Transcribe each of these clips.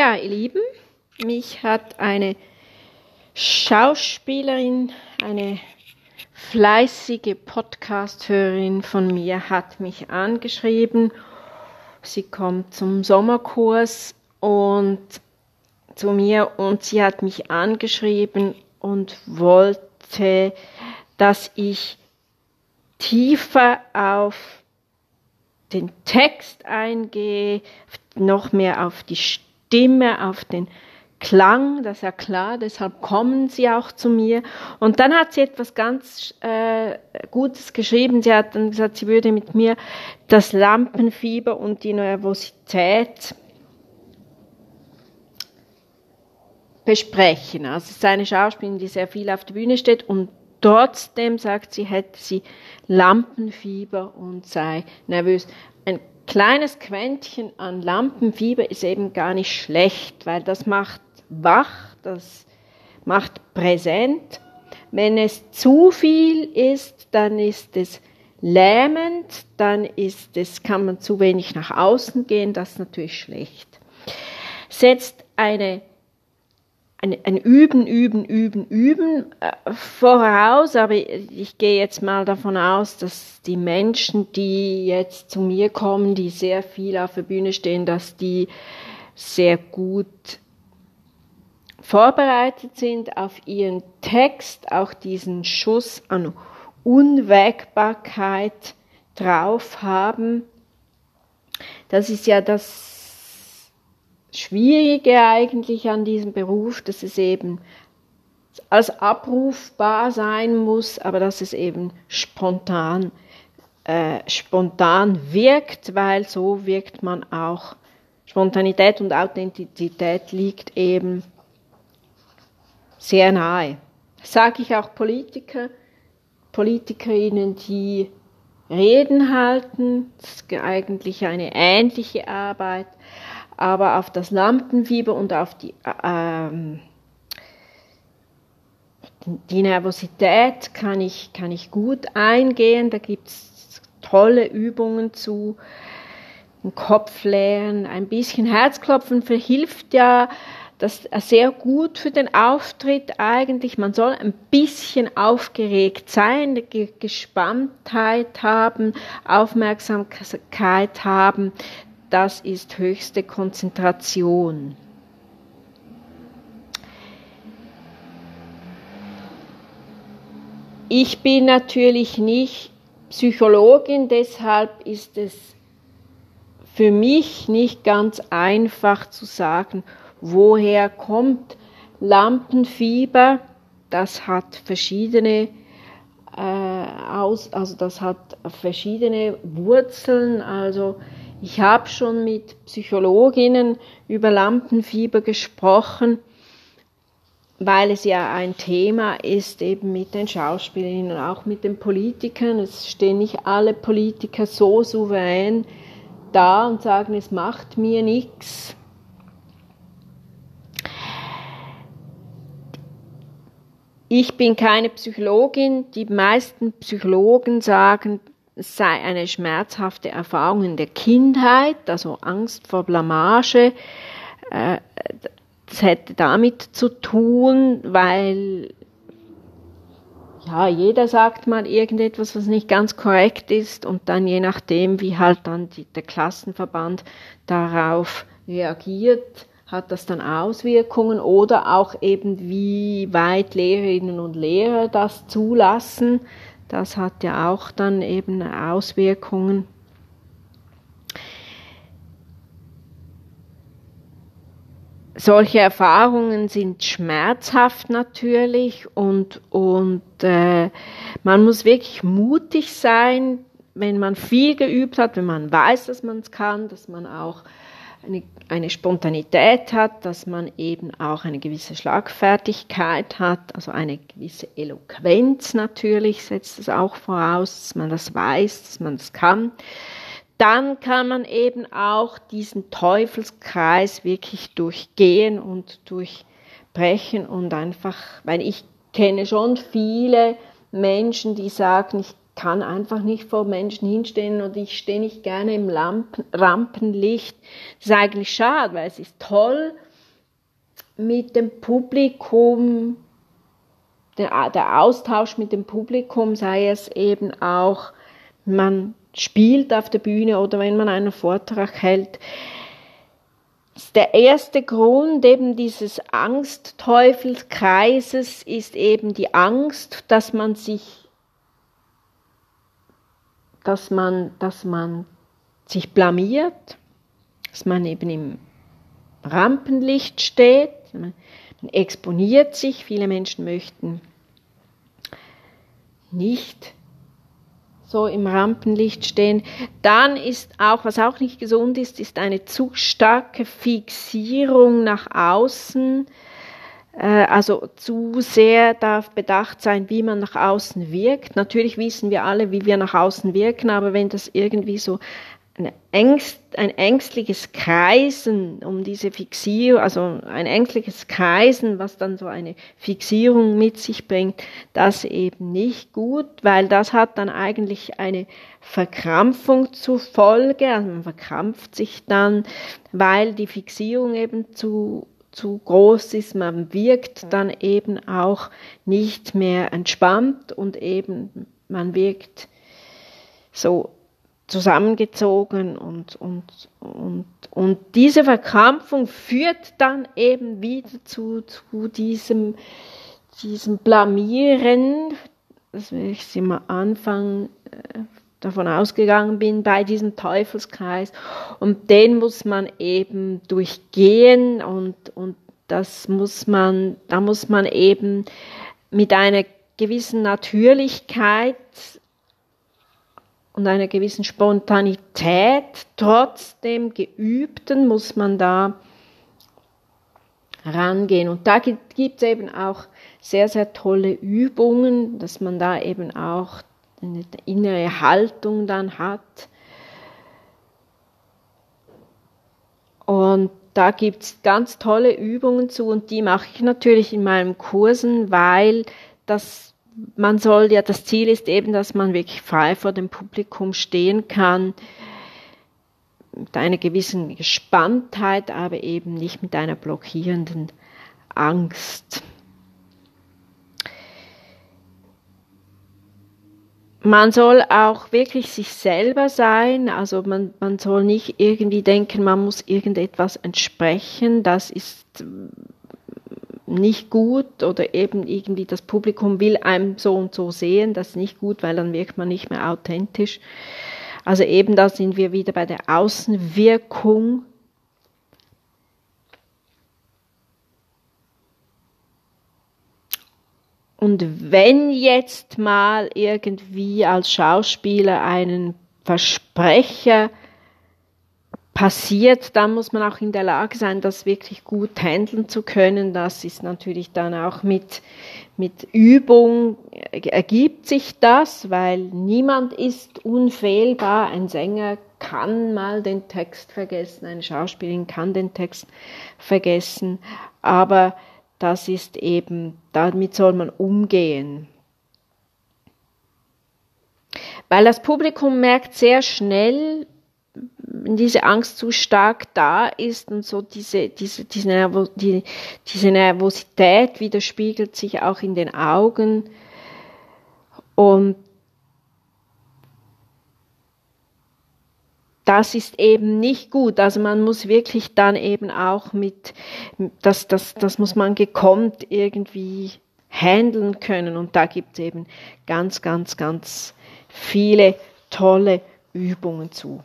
Ja, ihr Lieben, mich hat eine Schauspielerin, eine fleißige Podcast-Hörerin von mir hat mich angeschrieben. Sie kommt zum Sommerkurs und zu mir und sie hat mich angeschrieben und wollte, dass ich tiefer auf den Text eingehe, noch mehr auf die Stimme, auf den Klang, das ist ja klar, deshalb kommen sie auch zu mir. Und dann hat sie etwas ganz äh, Gutes geschrieben. Sie hat dann gesagt, sie würde mit mir das Lampenfieber und die Nervosität besprechen. Also es ist eine Schauspielerin, die sehr viel auf der Bühne steht und trotzdem sagt sie, hätte sie Lampenfieber und sei nervös. Ein kleines Quäntchen an Lampenfieber ist eben gar nicht schlecht, weil das macht wach, das macht präsent. Wenn es zu viel ist, dann ist es lähmend, dann ist es, kann man zu wenig nach außen gehen, das ist natürlich schlecht. Setzt eine ein, ein Üben, Üben, Üben, Üben äh, voraus, aber ich gehe jetzt mal davon aus, dass die Menschen, die jetzt zu mir kommen, die sehr viel auf der Bühne stehen, dass die sehr gut vorbereitet sind auf ihren Text, auch diesen Schuss an Unwägbarkeit drauf haben. Das ist ja das Schwierige eigentlich an diesem Beruf, dass es eben als abrufbar sein muss, aber dass es eben spontan, äh, spontan wirkt, weil so wirkt man auch. Spontanität und Authentizität liegt eben sehr nahe. Sage ich auch Politiker, Politikerinnen, die Reden halten, das ist eigentlich eine ähnliche Arbeit, aber auf das Lampenfieber und auf die, äh, die Nervosität kann ich, kann ich gut eingehen. Da gibt es tolle Übungen zu. Den Kopf leeren, ein bisschen Herzklopfen verhilft ja das sehr gut für den Auftritt eigentlich. Man soll ein bisschen aufgeregt sein, Gespanntheit haben, Aufmerksamkeit haben, das ist höchste Konzentration. Ich bin natürlich nicht Psychologin, deshalb ist es für mich nicht ganz einfach zu sagen, woher kommt Lampenfieber. Das hat verschiedene äh, aus, also das hat verschiedene Wurzeln. Also ich habe schon mit Psychologinnen über Lampenfieber gesprochen, weil es ja ein Thema ist, eben mit den Schauspielerinnen auch mit den Politikern. Es stehen nicht alle Politiker so souverän da und sagen, es macht mir nichts. Ich bin keine Psychologin. Die meisten Psychologen sagen, es sei eine schmerzhafte Erfahrung in der Kindheit, also Angst vor Blamage. Äh, das hätte damit zu tun, weil ja, jeder sagt mal irgendetwas, was nicht ganz korrekt ist und dann je nachdem, wie halt dann die, der Klassenverband darauf reagiert, hat das dann Auswirkungen oder auch eben wie weit Lehrerinnen und Lehrer das zulassen. Das hat ja auch dann eben Auswirkungen. Solche Erfahrungen sind schmerzhaft natürlich und, und äh, man muss wirklich mutig sein, wenn man viel geübt hat, wenn man weiß, dass man es kann, dass man auch eine, eine Spontanität hat, dass man eben auch eine gewisse Schlagfertigkeit hat, also eine gewisse Eloquenz natürlich setzt es auch voraus, dass man das weiß, dass man das kann. Dann kann man eben auch diesen Teufelskreis wirklich durchgehen und durchbrechen und einfach, weil ich kenne schon viele Menschen, die sagen, ich kann einfach nicht vor Menschen hinstehen und ich stehe nicht gerne im Lampen, Rampenlicht. Das ist eigentlich schade, weil es ist toll, mit dem Publikum, der, der Austausch mit dem Publikum, sei es eben auch, man spielt auf der Bühne oder wenn man einen Vortrag hält, der erste Grund eben dieses Angstteufelskreises ist eben die Angst, dass man sich, dass man, dass man sich blamiert, dass man eben im Rampenlicht steht, man exponiert sich, viele Menschen möchten nicht so im Rampenlicht stehen. Dann ist auch, was auch nicht gesund ist, ist eine zu starke Fixierung nach außen. Äh, also zu sehr darf bedacht sein, wie man nach außen wirkt. Natürlich wissen wir alle, wie wir nach außen wirken, aber wenn das irgendwie so ein, Ängst, ein ängstliches Kreisen um diese Fixierung, also ein ängstliches Kreisen, was dann so eine Fixierung mit sich bringt, das eben nicht gut, weil das hat dann eigentlich eine Verkrampfung zur Folge, also man verkrampft sich dann, weil die Fixierung eben zu zu groß ist, man wirkt dann eben auch nicht mehr entspannt und eben man wirkt so zusammengezogen und, und, und, und diese Verkrampfung führt dann eben wieder zu, zu diesem, diesem Blamieren, dass ich am Anfang äh, davon ausgegangen bin, bei diesem Teufelskreis. Und den muss man eben durchgehen und, und das muss man, da muss man eben mit einer gewissen Natürlichkeit und einer gewissen Spontanität, trotzdem geübten, muss man da rangehen. Und da gibt es eben auch sehr, sehr tolle Übungen, dass man da eben auch eine innere Haltung dann hat. Und da gibt es ganz tolle Übungen zu und die mache ich natürlich in meinen Kursen, weil das man soll ja, das Ziel ist eben, dass man wirklich frei vor dem Publikum stehen kann, mit einer gewissen Gespanntheit, aber eben nicht mit einer blockierenden Angst. Man soll auch wirklich sich selber sein, also man, man soll nicht irgendwie denken, man muss irgendetwas entsprechen, das ist nicht gut oder eben irgendwie das Publikum will einem so und so sehen, das ist nicht gut, weil dann wirkt man nicht mehr authentisch. Also eben da sind wir wieder bei der Außenwirkung. Und wenn jetzt mal irgendwie als Schauspieler einen Versprecher passiert, dann muss man auch in der Lage sein, das wirklich gut handeln zu können. Das ist natürlich dann auch mit, mit Übung ergibt sich das, weil niemand ist unfehlbar. Ein Sänger kann mal den Text vergessen, eine Schauspielerin kann den Text vergessen, aber das ist eben, damit soll man umgehen. Weil das Publikum merkt sehr schnell, wenn diese Angst zu stark da ist und so diese, diese, diese, Nervo, die, diese Nervosität widerspiegelt sich auch in den Augen und das ist eben nicht gut. Also man muss wirklich dann eben auch mit, das, das, das muss man gekonnt irgendwie handeln können. Und da gibt es eben ganz, ganz, ganz viele tolle Übungen zu.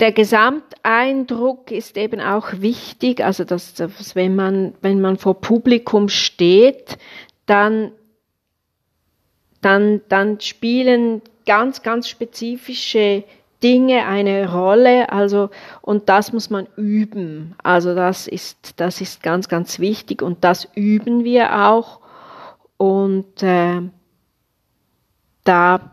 der Gesamteindruck ist eben auch wichtig, also dass, dass, wenn man wenn man vor Publikum steht, dann dann dann spielen ganz ganz spezifische Dinge eine Rolle, also und das muss man üben. Also das ist das ist ganz ganz wichtig und das üben wir auch und äh, da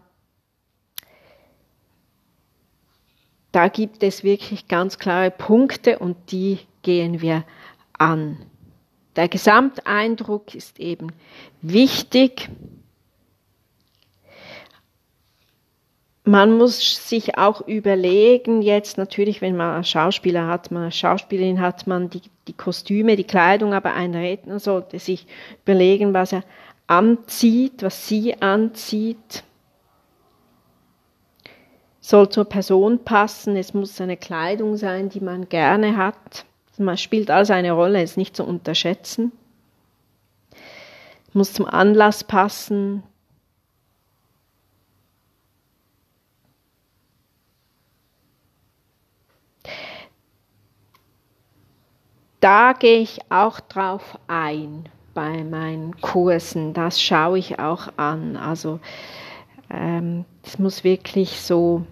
da gibt es wirklich ganz klare Punkte und die gehen wir an. Der Gesamteindruck ist eben wichtig. Man muss sich auch überlegen, jetzt natürlich, wenn man einen Schauspieler hat, man eine Schauspielerin hat, man die, die Kostüme, die Kleidung, aber ein Redner sollte sich überlegen, was er anzieht, was sie anzieht. Soll zur Person passen, es muss eine Kleidung sein, die man gerne hat. Man spielt also eine Rolle, ist nicht zu unterschätzen. Muss zum Anlass passen, da gehe ich auch drauf ein bei meinen Kursen. Das schaue ich auch an. Also es ähm, muss wirklich so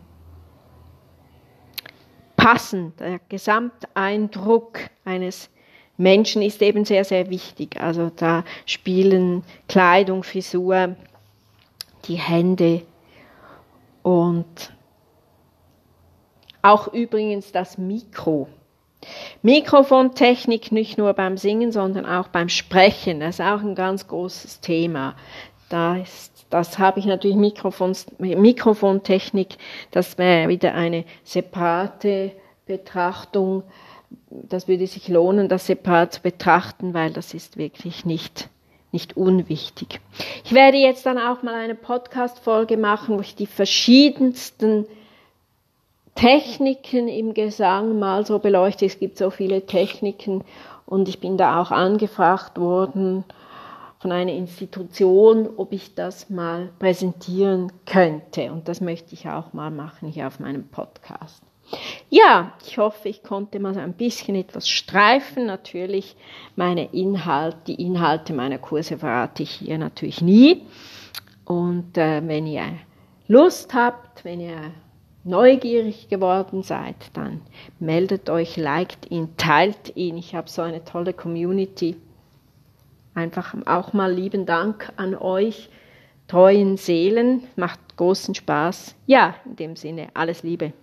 passen. Der Gesamteindruck eines Menschen ist eben sehr, sehr wichtig. Also da spielen Kleidung, Frisur, die Hände und auch übrigens das Mikro Mikrofontechnik nicht nur beim Singen, sondern auch beim Sprechen. Das ist auch ein ganz großes Thema. Da ist, das habe ich natürlich Mikrofons, Mikrofontechnik, das wäre wieder eine separate Betrachtung. Das würde sich lohnen, das separat zu betrachten, weil das ist wirklich nicht nicht unwichtig. Ich werde jetzt dann auch mal eine Podcast-Folge machen, wo ich die verschiedensten Techniken im Gesang mal so beleuchtet. Es gibt so viele Techniken und ich bin da auch angefragt worden von einer Institution, ob ich das mal präsentieren könnte. Und das möchte ich auch mal machen hier auf meinem Podcast. Ja, ich hoffe, ich konnte mal ein bisschen etwas streifen. Natürlich meine Inhalte, die Inhalte meiner Kurse verrate ich hier natürlich nie. Und äh, wenn ihr Lust habt, wenn ihr neugierig geworden seid, dann meldet euch, liked ihn, teilt ihn. Ich habe so eine tolle Community. Einfach auch mal lieben Dank an euch, treuen Seelen. Macht großen Spaß. Ja, in dem Sinne, alles Liebe.